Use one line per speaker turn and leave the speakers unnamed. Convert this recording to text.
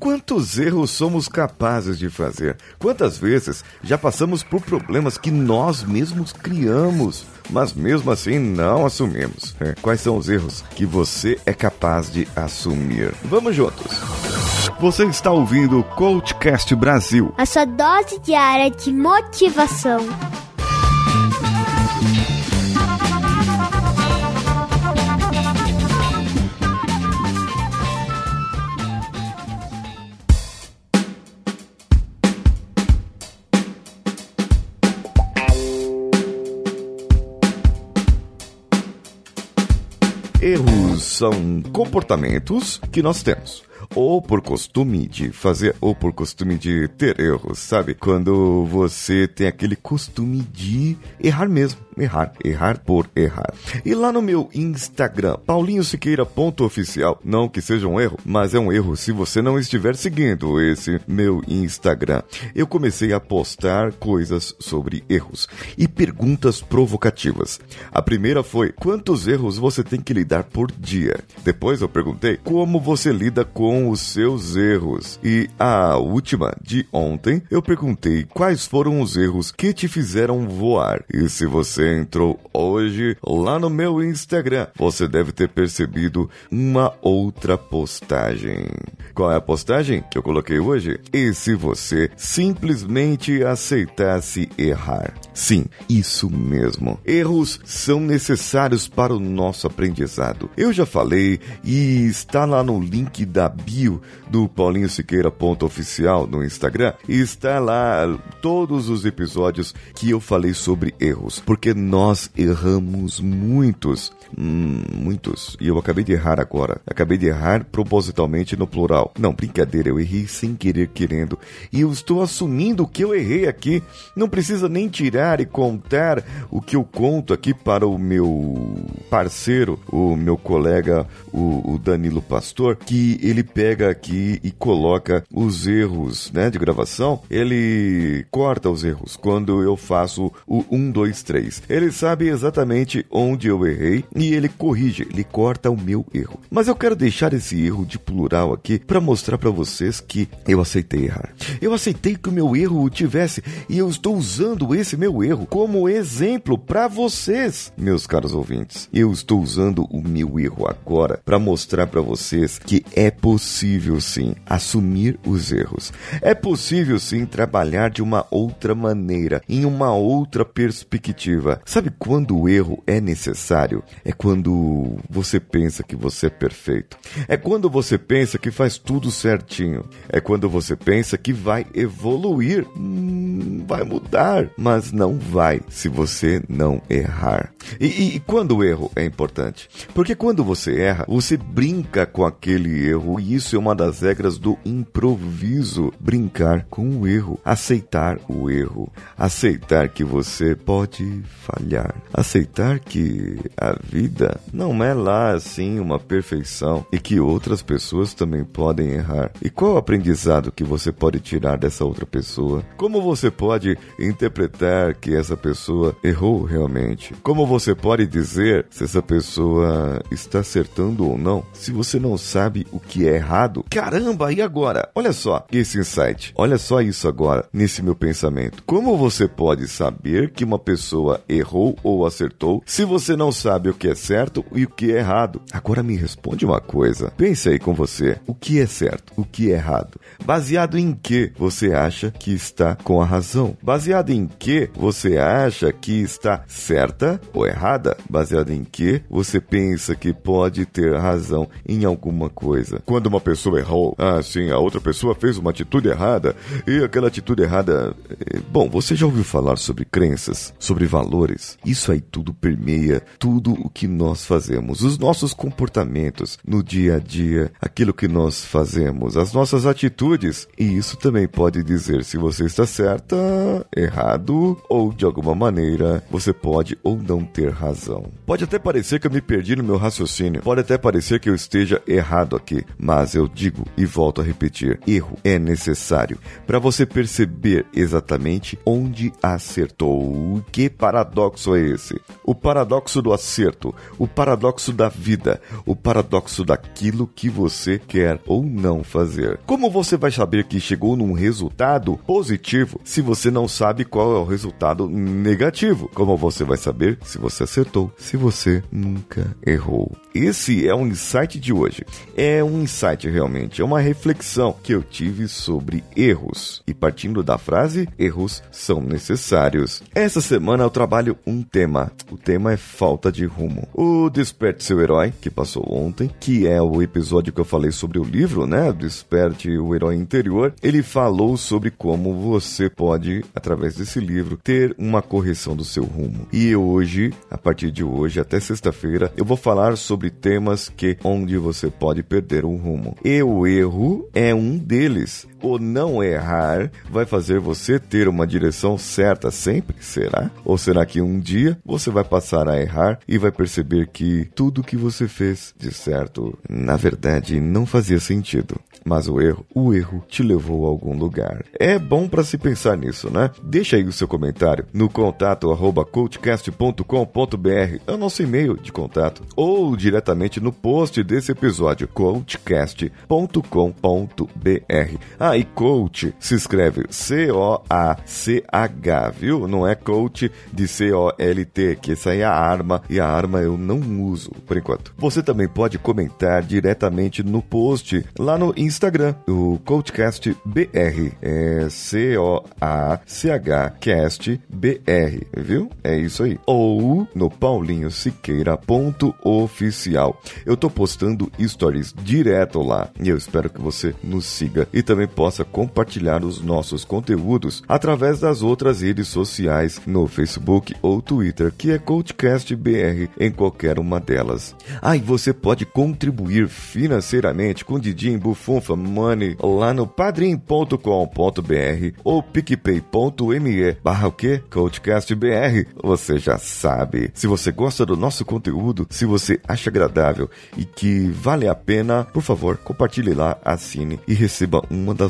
Quantos erros somos capazes de fazer? Quantas vezes já passamos por problemas que nós mesmos criamos, mas mesmo assim não assumimos? É, quais são os erros que você é capaz de assumir? Vamos juntos! Você está ouvindo o Coachcast Brasil
a sua dose diária de motivação.
São comportamentos que nós temos ou por costume de fazer, ou por costume de ter erros, sabe? Quando você tem aquele costume de errar mesmo errar, errar por errar. E lá no meu Instagram, paulinhosiqueira.oficial, não que seja um erro, mas é um erro se você não estiver seguindo esse meu Instagram. Eu comecei a postar coisas sobre erros e perguntas provocativas. A primeira foi: quantos erros você tem que lidar por dia? Depois eu perguntei como você lida com os seus erros. E a última, de ontem, eu perguntei quais foram os erros que te fizeram voar. E se você entrou hoje lá no meu Instagram, você deve ter percebido uma outra postagem. Qual é a postagem que eu coloquei hoje? E se você simplesmente aceitasse errar? Sim, isso mesmo. Erros são necessários para o nosso aprendizado. Eu já falei e está lá no link da bio do Paulinho Siqueira.oficial no Instagram está lá todos os episódios que eu falei sobre erros, porque nós erramos muitos, hum, muitos, e eu acabei de errar agora. Acabei de errar propositalmente no plural. Não, brincadeira, eu errei sem querer querendo. E eu estou assumindo que eu errei aqui. Não precisa nem tirar e contar o que eu conto aqui para o meu parceiro, o meu colega, o, o Danilo Pastor, que ele pega aqui e coloca os erros né, de gravação. Ele corta os erros quando eu faço o 1, 2, 3. Ele sabe exatamente onde eu errei e ele corrige, ele corta o meu erro. Mas eu quero deixar esse erro de plural aqui para mostrar para vocês que eu aceitei errar. Eu aceitei que o meu erro tivesse e eu estou usando esse meu erro como exemplo para vocês, meus caros ouvintes. Eu estou usando o meu erro agora para mostrar para vocês que é possível sim assumir os erros. É possível sim trabalhar de uma outra maneira, em uma outra perspectiva. Sabe quando o erro é necessário? É quando você pensa que você é perfeito. É quando você pensa que faz tudo certinho. É quando você pensa que vai evoluir. Hum, vai mudar, mas não vai se você não errar. E, e, e quando o erro é importante? Porque quando você erra, você brinca com aquele erro e isso é uma das regras do improviso. Brincar com o erro, aceitar o erro, aceitar que você pode falhar. Aceitar que a vida não é lá assim uma perfeição e que outras pessoas também podem errar. E qual o aprendizado que você pode tirar dessa outra pessoa? Como você pode interpretar que essa pessoa errou realmente? Como você pode dizer se essa pessoa está acertando ou não? Se você não sabe o que é errado, caramba, e agora? Olha só esse insight. Olha só isso agora nesse meu pensamento. Como você pode saber que uma pessoa errou ou acertou se você não sabe o que é certo e o que é errado? Agora me responde uma coisa. Pense aí com você. O que é certo? O que é errado? Baseado em que você acha que está com a razão? Baseado em que você acha que está certa ou errada? Baseado em que você pensa que pode ter razão em alguma coisa? Quando uma pessoa errou, ah, sim, a outra pessoa fez uma atitude errada e aquela atitude errada. Eh, bom, você já ouviu falar sobre crenças, sobre valores? Isso aí tudo permeia tudo o que nós fazemos, os nossos comportamentos no dia a dia, aquilo que nós fazemos, as nossas atitudes. E isso também pode dizer se você está certa, errado ou de alguma maneira você pode ou não ter razão. Pode até parecer que eu me perdi no meu raciocínio, pode até parecer que eu esteja errado aqui, mas eu digo e volto a repetir: erro é necessário para você perceber exatamente onde acertou. Que para paradoxo é esse? O paradoxo do acerto, o paradoxo da vida, o paradoxo daquilo que você quer ou não fazer. Como você vai saber que chegou num resultado positivo se você não sabe qual é o resultado negativo? Como você vai saber se você acertou, se você nunca errou? Esse é o insight de hoje. É um insight realmente, é uma reflexão que eu tive sobre erros. E partindo da frase, erros são necessários. Essa semana eu trabalho um tema. O tema é falta de rumo. O Desperte Seu Herói, que passou ontem, que é o episódio que eu falei sobre o livro, né? Desperte o Herói Interior. Ele falou sobre como você pode, através desse livro, ter uma correção do seu rumo. E hoje, a partir de hoje até sexta-feira, eu vou falar sobre temas que onde você pode perder o rumo. E o erro é um deles. O não errar vai fazer você ter uma direção certa sempre? Será? Ou será que um dia você vai passar a errar e vai perceber que tudo que você fez de certo, na verdade, não fazia sentido? Mas o erro, o erro te levou a algum lugar. É bom para se pensar nisso, né? Deixa aí o seu comentário no contato arroba coachcast.com.br, é o nosso e-mail de contato, ou diretamente no post desse episódio, coachcast.com.br. Ah, e coach se escreve C-O-A-C-H, viu? Não é coach de C-O-L-T, que essa aí é a arma, e a arma eu não uso por enquanto. Você também pode comentar diretamente no post lá no Instagram o CoachCast BR. É C-O-A-C-H Cast BR, viu? É isso aí. Ou no paulinhosiqueira.oficial. Eu tô postando stories direto lá e eu espero que você nos siga e também possa compartilhar os nossos conteúdos através das outras redes sociais no Facebook ou Twitter, que é CoachCast em qualquer uma delas. Ah, e você pode contribuir financeiramente com Didi Buffon Funfa Money lá no padrim.com.br ou picpay.me barra o quê? CoachCastBR. Você já sabe. Se você gosta do nosso conteúdo, se você acha agradável e que vale a pena, por favor, compartilhe lá, assine e receba uma das